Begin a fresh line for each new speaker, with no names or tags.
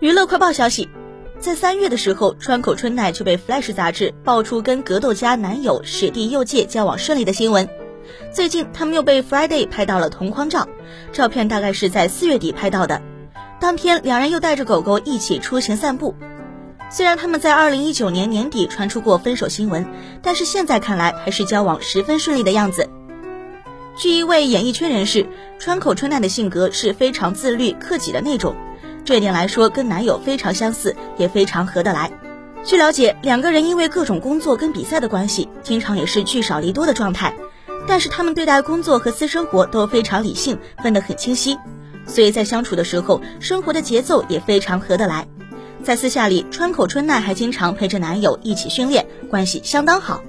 娱乐快报消息，在三月的时候，川口春奈就被《Flash》杂志爆出跟格斗家男友史蒂佑介交往顺利的新闻。最近，他们又被《Friday》拍到了同框照，照片大概是在四月底拍到的。当天，两人又带着狗狗一起出行散步。虽然他们在二零一九年年底传出过分手新闻，但是现在看来还是交往十分顺利的样子。据一位演艺圈人士，川口春奈的性格是非常自律、克己的那种。这一点来说，跟男友非常相似，也非常合得来。据了解，两个人因为各种工作跟比赛的关系，经常也是聚少离多的状态。但是他们对待工作和私生活都非常理性，分得很清晰，所以在相处的时候，生活的节奏也非常合得来。在私下里，川口春奈还经常陪着男友一起训练，关系相当好。